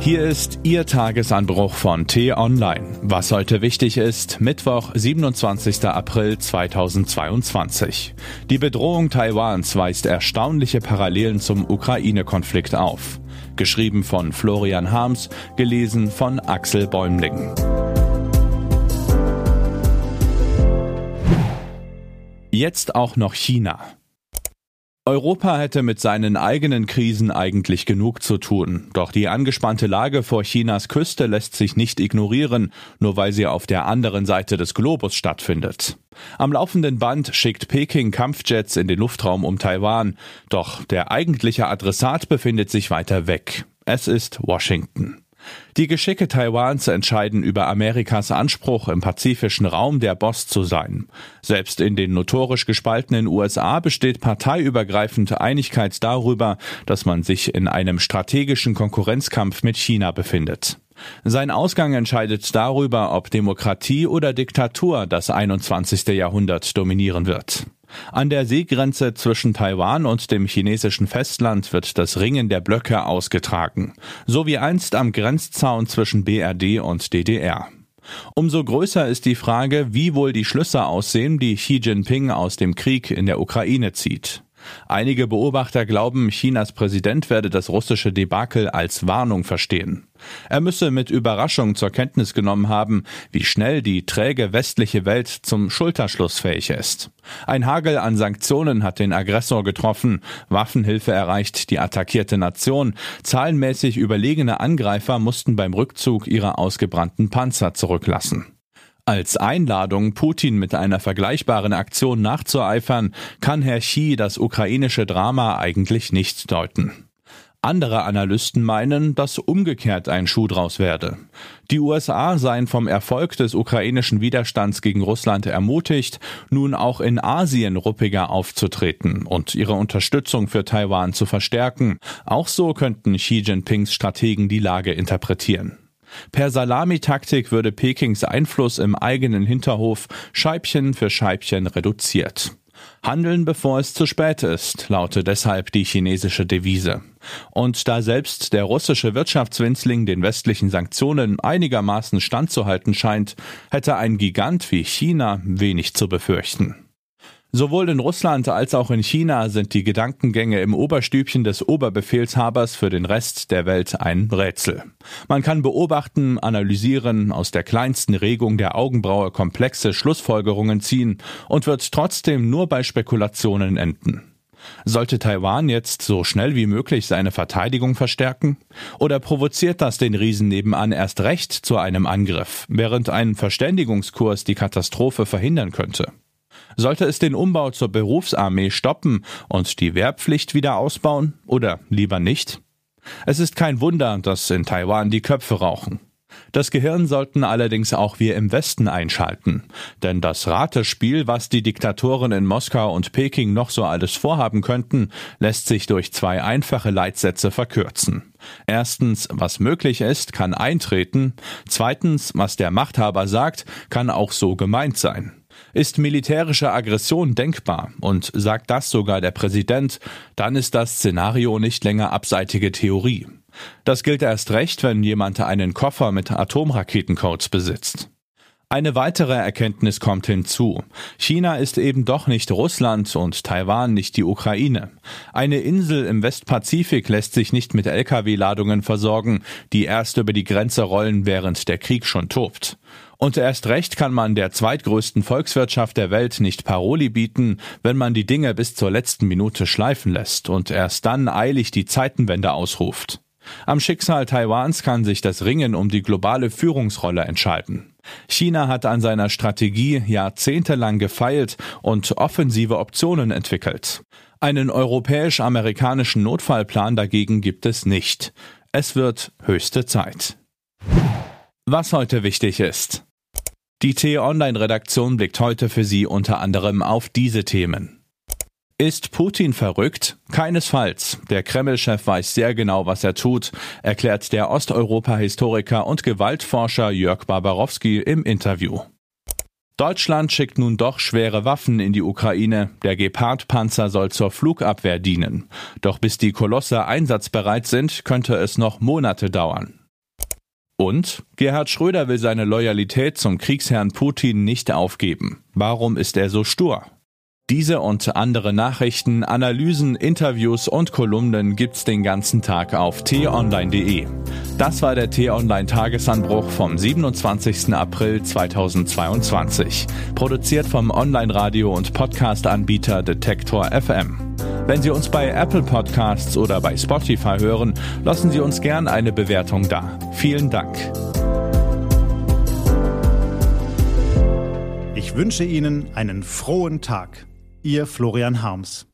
Hier ist Ihr Tagesanbruch von T-Online. Was heute wichtig ist, Mittwoch, 27. April 2022. Die Bedrohung Taiwans weist erstaunliche Parallelen zum Ukraine-Konflikt auf. Geschrieben von Florian Harms, gelesen von Axel Bäumling. Jetzt auch noch China. Europa hätte mit seinen eigenen Krisen eigentlich genug zu tun. Doch die angespannte Lage vor Chinas Küste lässt sich nicht ignorieren, nur weil sie auf der anderen Seite des Globus stattfindet. Am laufenden Band schickt Peking Kampfjets in den Luftraum um Taiwan. Doch der eigentliche Adressat befindet sich weiter weg. Es ist Washington. Die Geschicke Taiwans entscheiden über Amerikas Anspruch, im pazifischen Raum der Boss zu sein. Selbst in den notorisch gespaltenen USA besteht parteiübergreifend Einigkeit darüber, dass man sich in einem strategischen Konkurrenzkampf mit China befindet. Sein Ausgang entscheidet darüber, ob Demokratie oder Diktatur das 21. Jahrhundert dominieren wird. An der Seegrenze zwischen Taiwan und dem chinesischen Festland wird das Ringen der Blöcke ausgetragen, so wie einst am Grenzzaun zwischen BRD und DDR. Umso größer ist die Frage, wie wohl die Schlüsse aussehen, die Xi Jinping aus dem Krieg in der Ukraine zieht. Einige Beobachter glauben, Chinas Präsident werde das russische Debakel als Warnung verstehen. Er müsse mit Überraschung zur Kenntnis genommen haben, wie schnell die träge westliche Welt zum Schulterschluss fähig ist. Ein Hagel an Sanktionen hat den Aggressor getroffen, Waffenhilfe erreicht die attackierte Nation, zahlenmäßig überlegene Angreifer mussten beim Rückzug ihre ausgebrannten Panzer zurücklassen. Als Einladung, Putin mit einer vergleichbaren Aktion nachzueifern, kann Herr Xi das ukrainische Drama eigentlich nicht deuten. Andere Analysten meinen, dass umgekehrt ein Schuh draus werde. Die USA seien vom Erfolg des ukrainischen Widerstands gegen Russland ermutigt, nun auch in Asien ruppiger aufzutreten und ihre Unterstützung für Taiwan zu verstärken. Auch so könnten Xi Jinpings Strategen die Lage interpretieren. Per Salamitaktik würde Pekings Einfluss im eigenen Hinterhof Scheibchen für Scheibchen reduziert. Handeln bevor es zu spät ist, lautet deshalb die chinesische Devise. Und da selbst der russische Wirtschaftswinzling den westlichen Sanktionen einigermaßen standzuhalten scheint, hätte ein Gigant wie China wenig zu befürchten. Sowohl in Russland als auch in China sind die Gedankengänge im Oberstübchen des Oberbefehlshabers für den Rest der Welt ein Rätsel. Man kann beobachten, analysieren, aus der kleinsten Regung der Augenbraue komplexe Schlussfolgerungen ziehen und wird trotzdem nur bei Spekulationen enden. Sollte Taiwan jetzt so schnell wie möglich seine Verteidigung verstärken? Oder provoziert das den Riesen nebenan erst recht zu einem Angriff, während ein Verständigungskurs die Katastrophe verhindern könnte? Sollte es den Umbau zur Berufsarmee stoppen und die Wehrpflicht wieder ausbauen oder lieber nicht? Es ist kein Wunder, dass in Taiwan die Köpfe rauchen. Das Gehirn sollten allerdings auch wir im Westen einschalten. Denn das Ratespiel, was die Diktatoren in Moskau und Peking noch so alles vorhaben könnten, lässt sich durch zwei einfache Leitsätze verkürzen. Erstens, was möglich ist, kann eintreten. Zweitens, was der Machthaber sagt, kann auch so gemeint sein. Ist militärische Aggression denkbar und sagt das sogar der Präsident, dann ist das Szenario nicht länger abseitige Theorie. Das gilt erst recht, wenn jemand einen Koffer mit Atomraketencodes besitzt. Eine weitere Erkenntnis kommt hinzu. China ist eben doch nicht Russland und Taiwan nicht die Ukraine. Eine Insel im Westpazifik lässt sich nicht mit Lkw-Ladungen versorgen, die erst über die Grenze rollen, während der Krieg schon tobt. Und erst recht kann man der zweitgrößten Volkswirtschaft der Welt nicht Paroli bieten, wenn man die Dinge bis zur letzten Minute schleifen lässt und erst dann eilig die Zeitenwende ausruft. Am Schicksal Taiwans kann sich das Ringen um die globale Führungsrolle entscheiden. China hat an seiner Strategie jahrzehntelang gefeilt und offensive Optionen entwickelt. Einen europäisch-amerikanischen Notfallplan dagegen gibt es nicht. Es wird höchste Zeit. Was heute wichtig ist. Die T-Online-Redaktion blickt heute für Sie unter anderem auf diese Themen. Ist Putin verrückt? Keinesfalls. Der Kreml-Chef weiß sehr genau, was er tut, erklärt der Osteuropa-Historiker und Gewaltforscher Jörg Barbarowski im Interview. Deutschland schickt nun doch schwere Waffen in die Ukraine. Der Gepard-Panzer soll zur Flugabwehr dienen. Doch bis die Kolosse einsatzbereit sind, könnte es noch Monate dauern. Und Gerhard Schröder will seine Loyalität zum Kriegsherrn Putin nicht aufgeben. Warum ist er so stur? Diese und andere Nachrichten, Analysen, Interviews und Kolumnen gibt's den ganzen Tag auf t-online.de. Das war der T-Online Tagesanbruch vom 27. April 2022. Produziert vom Online-Radio- und Podcast-Anbieter Detektor FM. Wenn Sie uns bei Apple Podcasts oder bei Spotify hören, lassen Sie uns gern eine Bewertung da. Vielen Dank. Ich wünsche Ihnen einen frohen Tag. Ihr Florian Harms.